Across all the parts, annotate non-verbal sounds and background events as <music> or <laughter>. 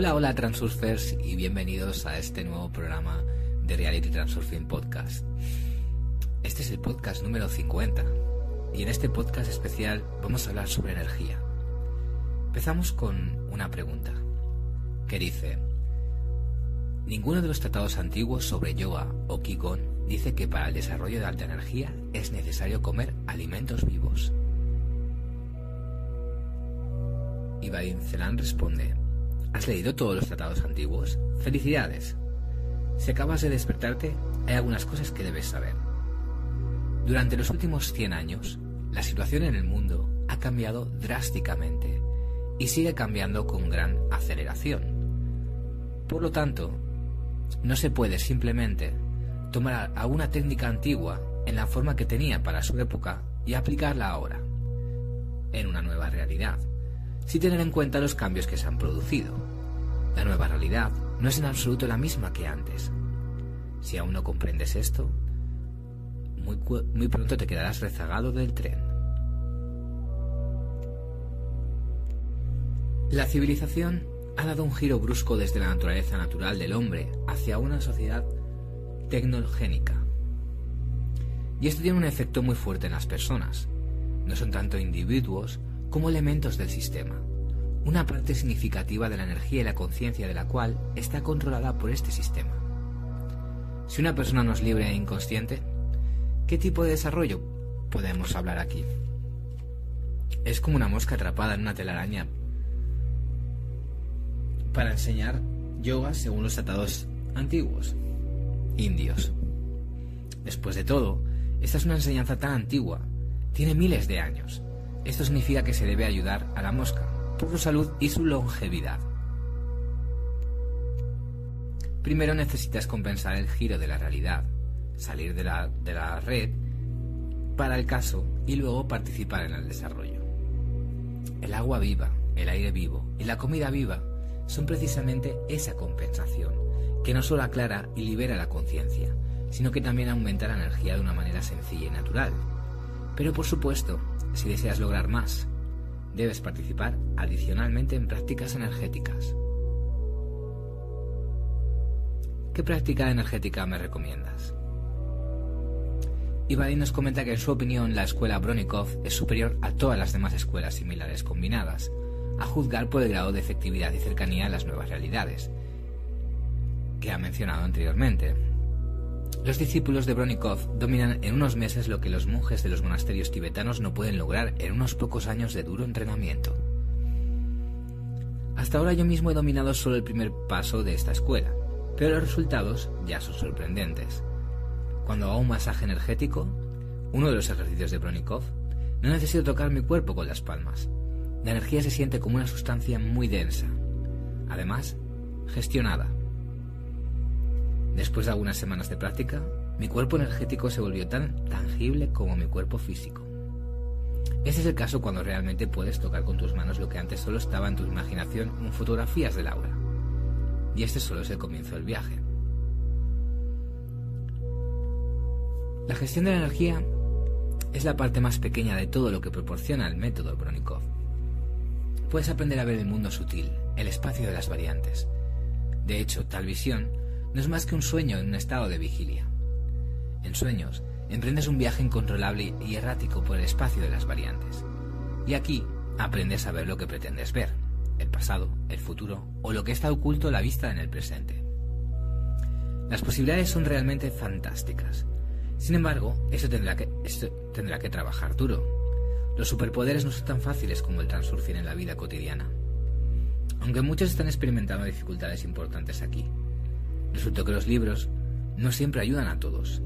Hola, hola Transurfers y bienvenidos a este nuevo programa de Reality Transurfing Podcast. Este es el podcast número 50 y en este podcast especial vamos a hablar sobre energía. Empezamos con una pregunta que dice, ninguno de los tratados antiguos sobre yoga o Qigong dice que para el desarrollo de alta energía es necesario comer alimentos vivos. Y Celan responde, ¿has leído todos los tratados antiguos? Felicidades. Si acabas de despertarte, hay algunas cosas que debes saber. Durante los últimos 100 años, la situación en el mundo ha cambiado drásticamente y sigue cambiando con gran aceleración. Por lo tanto, no se puede simplemente tomar alguna técnica antigua en la forma que tenía para su época y aplicarla ahora, en una nueva realidad sin tener en cuenta los cambios que se han producido. La nueva realidad no es en absoluto la misma que antes. Si aún no comprendes esto, muy, muy pronto te quedarás rezagado del tren. La civilización ha dado un giro brusco desde la naturaleza natural del hombre hacia una sociedad tecnogénica. Y esto tiene un efecto muy fuerte en las personas. No son tanto individuos como elementos del sistema, una parte significativa de la energía y la conciencia de la cual está controlada por este sistema. Si una persona no es libre e inconsciente, ¿qué tipo de desarrollo podemos hablar aquí? Es como una mosca atrapada en una telaraña para enseñar yoga según los tratados antiguos, indios. Después de todo, esta es una enseñanza tan antigua, tiene miles de años, esto significa que se debe ayudar a la mosca por su salud y su longevidad. Primero necesitas compensar el giro de la realidad, salir de la, de la red para el caso y luego participar en el desarrollo. El agua viva, el aire vivo y la comida viva son precisamente esa compensación, que no solo aclara y libera la conciencia, sino que también aumenta la energía de una manera sencilla y natural. Pero por supuesto, si deseas lograr más, debes participar adicionalmente en prácticas energéticas. ¿Qué práctica energética me recomiendas? Ibai nos comenta que en su opinión la escuela Bronikov es superior a todas las demás escuelas similares combinadas, a juzgar por el grado de efectividad y cercanía a las nuevas realidades, que ha mencionado anteriormente. Los discípulos de Bronikov dominan en unos meses lo que los monjes de los monasterios tibetanos no pueden lograr en unos pocos años de duro entrenamiento. Hasta ahora yo mismo he dominado solo el primer paso de esta escuela, pero los resultados ya son sorprendentes. Cuando hago un masaje energético, uno de los ejercicios de Bronikov, no necesito tocar mi cuerpo con las palmas. La energía se siente como una sustancia muy densa, además gestionada. Después de algunas semanas de práctica, mi cuerpo energético se volvió tan tangible como mi cuerpo físico. Ese es el caso cuando realmente puedes tocar con tus manos lo que antes solo estaba en tu imaginación en fotografías del aura. Y este solo es el comienzo del viaje. La gestión de la energía es la parte más pequeña de todo lo que proporciona el método Bronikov. Puedes aprender a ver el mundo sutil, el espacio de las variantes. De hecho, tal visión no es más que un sueño en un estado de vigilia. En sueños, emprendes un viaje incontrolable y errático por el espacio de las variantes. Y aquí aprendes a ver lo que pretendes ver, el pasado, el futuro o lo que está oculto a la vista en el presente. Las posibilidades son realmente fantásticas. Sin embargo, eso tendrá que, tendrá que trabajar duro. Los superpoderes no son tan fáciles como el transurfing en la vida cotidiana. Aunque muchos están experimentando dificultades importantes aquí, Resulta que los libros no siempre ayudan a todos.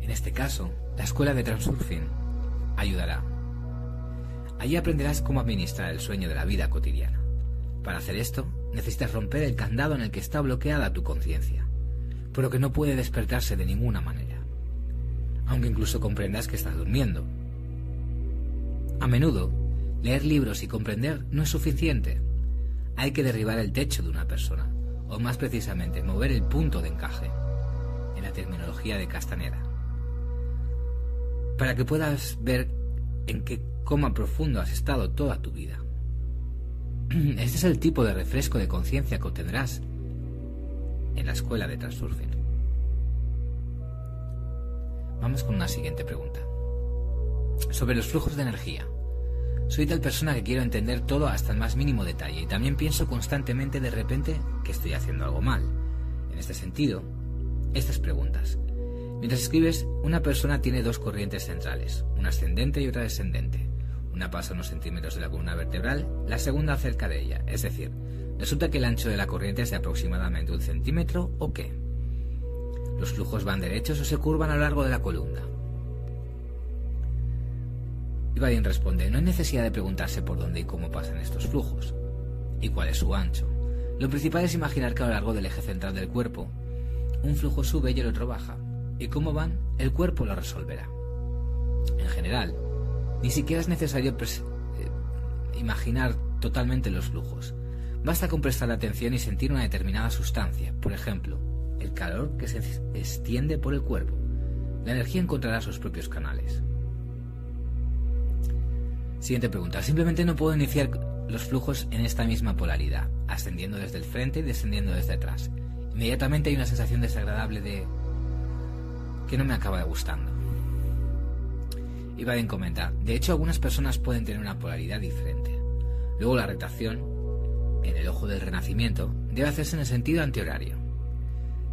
En este caso, la escuela de Transurfing ayudará. Allí aprenderás cómo administrar el sueño de la vida cotidiana. Para hacer esto, necesitas romper el candado en el que está bloqueada tu conciencia, pero que no puede despertarse de ninguna manera, aunque incluso comprendas que estás durmiendo. A menudo, leer libros y comprender no es suficiente hay que derribar el techo de una persona, o más precisamente, mover el punto de encaje, en la terminología de Castaneda, para que puedas ver en qué coma profundo has estado toda tu vida. <clears throat> Este es el tipo de refresco de conciencia que obtendrás en la escuela de Transurfing. Vamos con una siguiente pregunta. Sobre los flujos de energía. Soy tal persona que quiero entender todo hasta el más mínimo detalle y también pienso constantemente de repente que estoy haciendo algo mal. En este sentido, estas preguntas. Mientras escribes, una persona tiene dos corrientes centrales, una ascendente y otra descendente. Una pasa unos centímetros de la columna vertebral, la segunda cerca de ella, es decir, resulta que el ancho de la corriente es de aproximadamente un centímetro o qué. Los flujos van derechos o se curvan a lo largo de la columna. Ibadin responde, no hay necesidad de preguntarse por dónde y cómo pasan estos flujos, y cuál es su ancho. Lo principal es imaginar que a lo largo del eje central del cuerpo, un flujo sube y el otro baja, y cómo van, el cuerpo lo resolverá. En general, ni siquiera es necesario eh, imaginar totalmente los flujos. Basta con prestar atención y sentir una determinada sustancia, por ejemplo, el calor que se extiende por el cuerpo. La energía encontrará sus propios canales. Siguiente pregunta. Simplemente no puedo iniciar los flujos en esta misma polaridad, ascendiendo desde el frente y descendiendo desde atrás. Inmediatamente hay una sensación desagradable de que no me acaba gustando. Y Baden comenta, de hecho algunas personas pueden tener una polaridad diferente. Luego la rotación, en el ojo del renacimiento, debe hacerse en el sentido antihorario.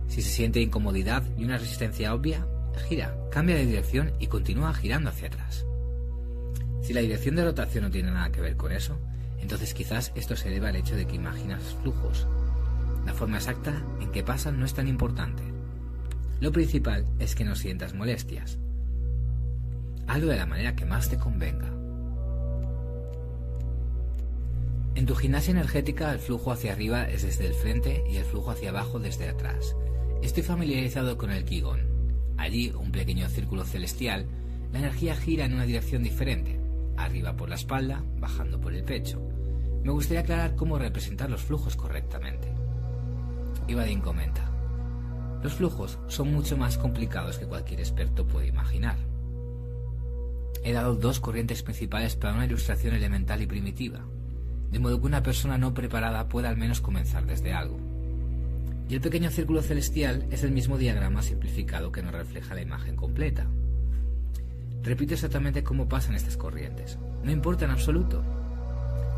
Si se siente incomodidad y una resistencia obvia, gira, cambia de dirección y continúa girando hacia atrás. Si la dirección de rotación no tiene nada que ver con eso, entonces quizás esto se deba al hecho de que imaginas flujos. La forma exacta en que pasan no es tan importante. Lo principal es que no sientas molestias. Hazlo de la manera que más te convenga. En tu gimnasia energética el flujo hacia arriba es desde el frente y el flujo hacia abajo desde atrás. Estoy familiarizado con el Qigong. Allí, un pequeño círculo celestial, la energía gira en una dirección diferente, arriba por la espalda, bajando por el pecho. Me gustaría aclarar cómo representar los flujos correctamente. Ibadin comenta. Los flujos son mucho más complicados que cualquier experto puede imaginar. He dado dos corrientes principales para una ilustración elemental y primitiva, de modo que una persona no preparada pueda al menos comenzar desde algo. Y el pequeño círculo celestial es el mismo diagrama simplificado que nos refleja la imagen completa. Repito exactamente cómo pasan estas corrientes. No importa en absoluto.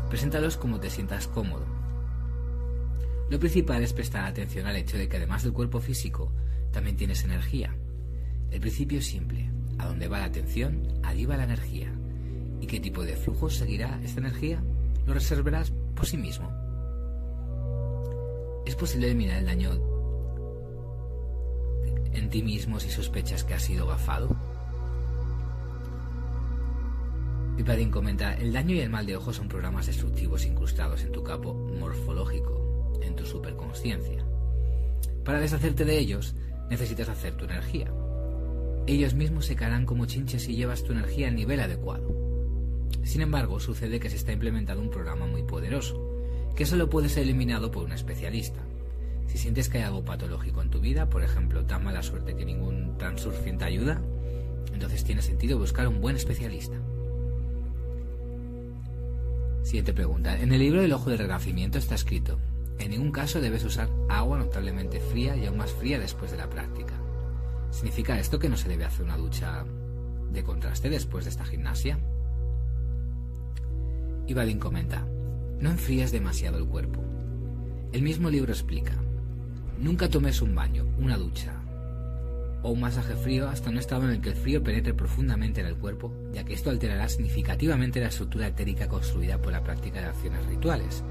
Preséntalos como te sientas cómodo. Lo principal es prestar atención al hecho de que además del cuerpo físico, también tienes energía. El principio es simple. A donde va la atención, allí la energía. ¿Y qué tipo de flujo seguirá esta energía? Lo reservarás por sí mismo. ¿Es posible eliminar el daño en ti mismo si sospechas que has sido gafado? Pipadín comenta, el daño y el mal de ojo son programas destructivos incrustados en tu campo morfológico en tu superconsciencia. Para deshacerte de ellos, necesitas hacer tu energía. Ellos mismos se caerán como chinches si llevas tu energía al nivel adecuado. Sin embargo, sucede que se está implementando un programa muy poderoso, que solo puede ser eliminado por un especialista. Si sientes que hay algo patológico en tu vida, por ejemplo, tan mala suerte que ningún transurfing ayuda, entonces tiene sentido buscar un buen especialista. Siguiente pregunta. En el libro del Ojo del Renacimiento está escrito, en ningún caso debes usar agua notablemente fría y aún más fría después de la práctica. ¿Significa esto que no se debe hacer una ducha de contraste después de esta gimnasia? Ibadin comenta, no enfríes demasiado el cuerpo. El mismo libro explica, nunca tomes un baño, una ducha o un masaje frío hasta un estado en el que el frío penetre profundamente en el cuerpo, ya que esto alterará significativamente la estructura etérica construida por la práctica de acciones rituales,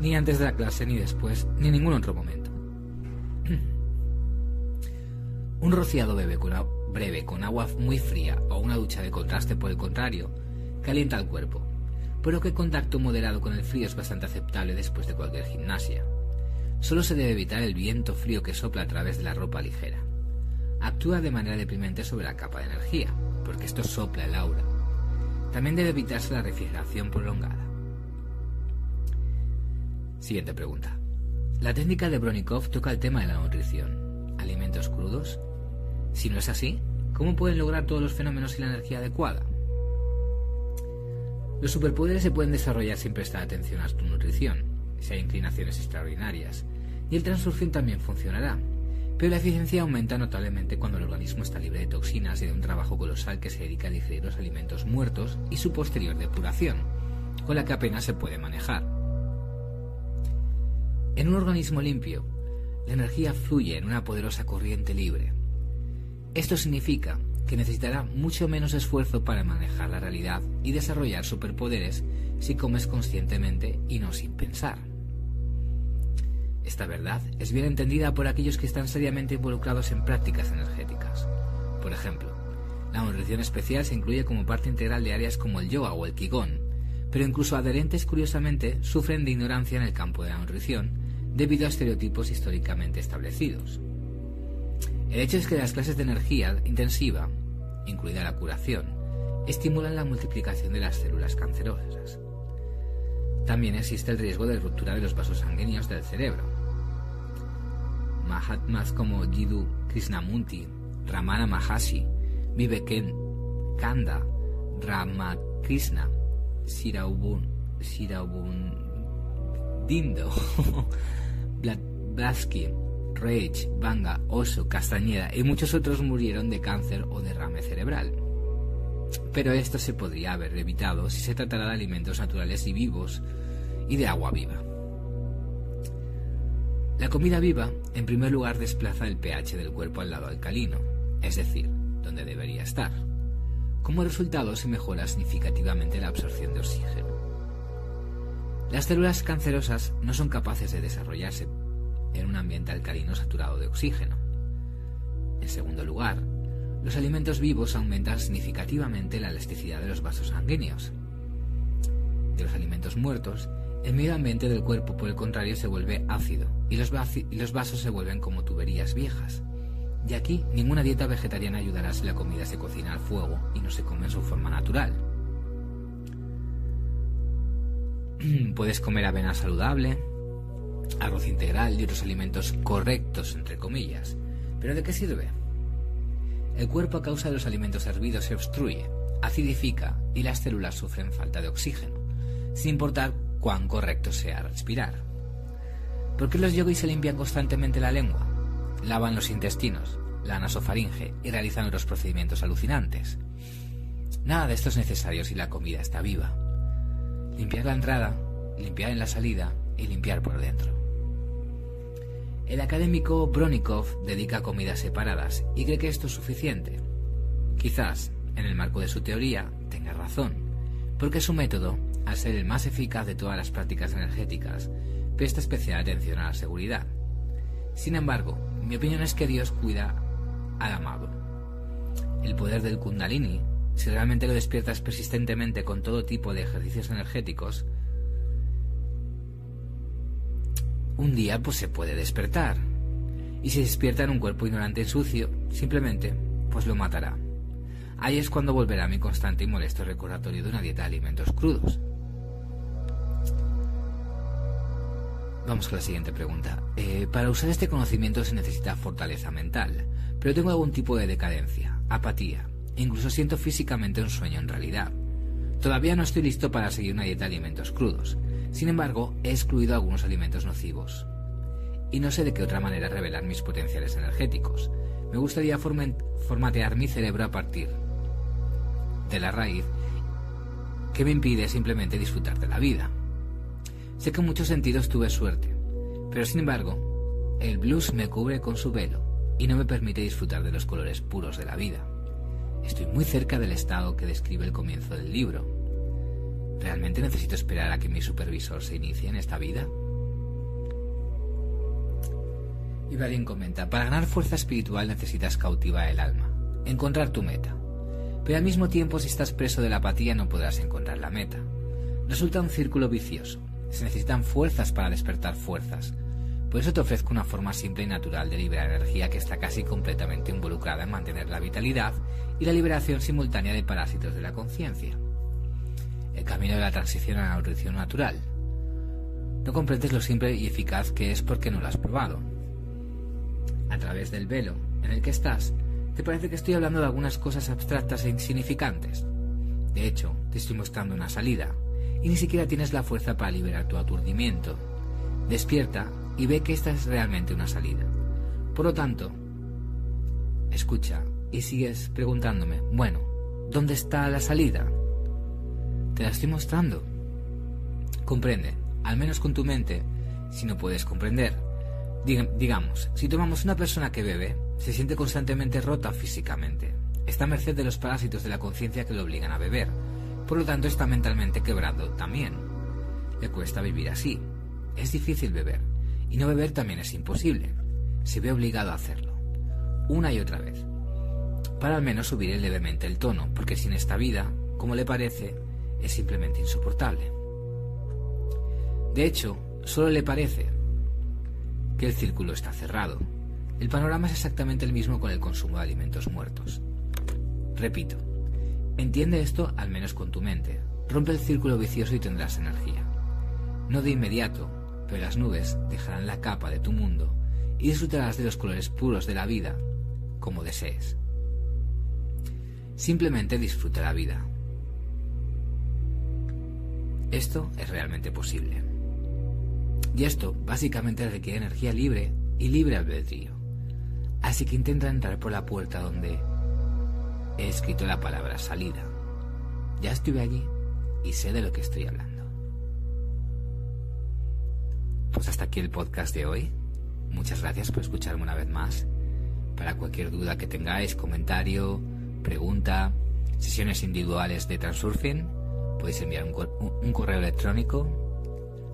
ni antes de la clase, ni después, ni en ningún otro momento. <clears throat> Un rociado breve con, breve con agua muy fría o una ducha de contraste, por el contrario, calienta el cuerpo, pero que contacto moderado con el frío es bastante aceptable después de cualquier gimnasia. Solo se debe evitar el viento frío que sopla a través de la ropa ligera. Actúa de manera deprimente sobre la capa de energía, porque esto sopla el aura. También debe evitarse la refrigeración prolongada. Siguiente pregunta. La técnica de Bronikov toca el tema de la nutrición. ¿Alimentos crudos? Si no es así, ¿cómo pueden lograr todos los fenómenos y la energía adecuada? Los superpoderes se pueden desarrollar sin prestar atención a tu nutrición, si hay inclinaciones extraordinarias, y el transurfing también funcionará, pero la eficiencia aumenta notablemente cuando el organismo está libre de toxinas y de un trabajo colosal que se dedica a digerir los alimentos muertos y su posterior depuración, con la que apenas se puede manejar. En un organismo limpio, la energía fluye en una poderosa corriente libre. Esto significa que necesitará mucho menos esfuerzo para manejar la realidad y desarrollar superpoderes si comes conscientemente y no sin pensar. Esta verdad es bien entendida por aquellos que están seriamente involucrados en prácticas energéticas. Por ejemplo, la nutrición especial se incluye como parte integral de áreas como el yoga o el qigong, pero incluso adherentes curiosamente sufren de ignorancia en el campo de la nutrición debido a estereotipos históricamente establecidos. El hecho es que las clases de energía intensiva, incluida la curación, estimulan la multiplicación de las células cancerosas. También existe el riesgo de ruptura de los vasos sanguíneos del cerebro, Mahatmas como Jiddu Krishnamurti, Ramana Maharshi, Kanda, Ramakrishna, Siraubun, Siraubun Dindo, <laughs> Blavatsky, Reich, Banga, Oso, Castañeda y muchos otros murieron de cáncer o derrame cerebral. Pero esto se podría haber evitado si se tratara de alimentos naturales y vivos y de agua viva. La comida viva, en primer lugar, desplaza el pH del cuerpo al lado alcalino, es decir, donde debería estar. Como resultado, se mejora significativamente la absorción de oxígeno. Las células cancerosas no son capaces de desarrollarse en un ambiente alcalino saturado de oxígeno. En segundo lugar, los alimentos vivos aumentan significativamente la elasticidad de los vasos sanguíneos. De los alimentos muertos, el medio ambiente del cuerpo, por el contrario, se vuelve ácido y los, vasos se vuelven como tuberías viejas. Y aquí ninguna dieta vegetariana ayudará si la comida se cocina al fuego y no se come en su forma natural. <clears throat> Puedes comer avena saludable, arroz integral y otros alimentos correctos, entre comillas. ¿Pero de qué sirve? El cuerpo a causa de los alimentos hervidos se obstruye, acidifica y las células sufren falta de oxígeno, sin importar cuán correcto sea respirar. ¿Por qué los yogis se limpian constantemente la lengua? Lavan los intestinos, la nasofaringe y realizan otros procedimientos alucinantes. Nada de esto es necesario si la comida está viva. Limpiar la entrada, limpiar en la salida y limpiar por dentro. El académico Bronikov dedica comidas separadas y cree que esto es suficiente. Quizás, en el marco de su teoría, tenga razón, porque su método al ser el más eficaz de todas las prácticas energéticas, presta especial atención a la seguridad. Sin embargo, mi opinión es que Dios cuida al amado. El poder del kundalini, si realmente lo despiertas persistentemente con todo tipo de ejercicios energéticos, un día pues se puede despertar. Y si despierta en un cuerpo ignorante y sucio, simplemente pues lo matará. Ahí es cuando volverá mi constante y molesto recordatorio de una dieta de alimentos crudos. Vamos con la siguiente pregunta. Eh, para usar este conocimiento se necesita fortaleza mental, pero tengo algún tipo de decadencia, apatía, e incluso siento físicamente un sueño en realidad. Todavía no estoy listo para seguir una dieta de alimentos crudos. Sin embargo, he excluido algunos alimentos nocivos. Y no sé de qué otra manera revelar mis potenciales energéticos. Me gustaría formatear mi cerebro a partir de la raíz que me impide simplemente disfrutar de la vida. Sé que en muchos sentidos tuve suerte, pero sin embargo, el blues me cubre con su velo y no me permite disfrutar de los colores puros de la vida. Estoy muy cerca del estado que describe el comienzo del libro. ¿Realmente necesito esperar a que mi supervisor se inicie en esta vida? Y comenta, para ganar fuerza espiritual necesitas cautivar el alma, encontrar tu meta. Pero al mismo tiempo, si estás preso de la apatía, no podrás encontrar la meta. Resulta un círculo vicioso. Se necesitan fuerzas para despertar fuerzas. Por eso te ofrezco una forma simple y natural de liberar energía que está casi completamente involucrada en mantener la vitalidad y la liberación simultánea de parásitos de la conciencia. El camino de la transición a la nutrición natural. No comprendes lo simple y eficaz que es porque no lo has probado. A través del velo en el que estás, te parece que estoy hablando de algunas cosas abstractas e insignificantes. De hecho, te estoy mostrando una salida y ni siquiera tienes la fuerza para liberar tu aturdimiento. Despierta y ve que esta es realmente una salida. Por lo tanto, escucha y sigues preguntándome, bueno, ¿dónde está la salida? Te la estoy mostrando. Comprende, al menos con tu mente, si no puedes comprender. Digamos, si tomamos una persona que bebe, se siente constantemente rota físicamente. Está a merced de los parásitos de la conciencia que lo obligan a beber. Por lo tanto, está mentalmente quebrado también. Le cuesta vivir así. Es difícil beber. Y no beber también es imposible. Se ve obligado a hacerlo. Una y otra vez. Para al menos subir levemente el tono, porque sin esta vida, como le parece, es simplemente insoportable. De hecho, solo le parece que el círculo está cerrado. El panorama es exactamente el mismo con el consumo de alimentos muertos. Repito, entiende esto al menos con tu mente. Rompe el círculo vicioso y tendrás energía. No de inmediato, pero las nubes dejarán la capa de tu mundo y disfrutarás de los colores puros de la vida como desees. Simplemente disfruta la vida. Esto es realmente posible. Y esto básicamente requiere energía libre y libre albedrío. Así que intenta entrar por la puerta donde he escrito la palabra salida. Ya estuve allí y sé de lo que estoy hablando. Pues hasta aquí el podcast de hoy. Muchas gracias por escucharme una vez más. Para cualquier duda que tengáis, comentario, pregunta, sesiones individuales de Transurfing, podéis enviar un, correo electrónico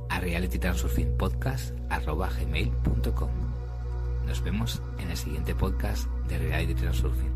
a realitytransurfingpodcast.com. Nos vemos en el siguiente podcast de Reality Transurfing.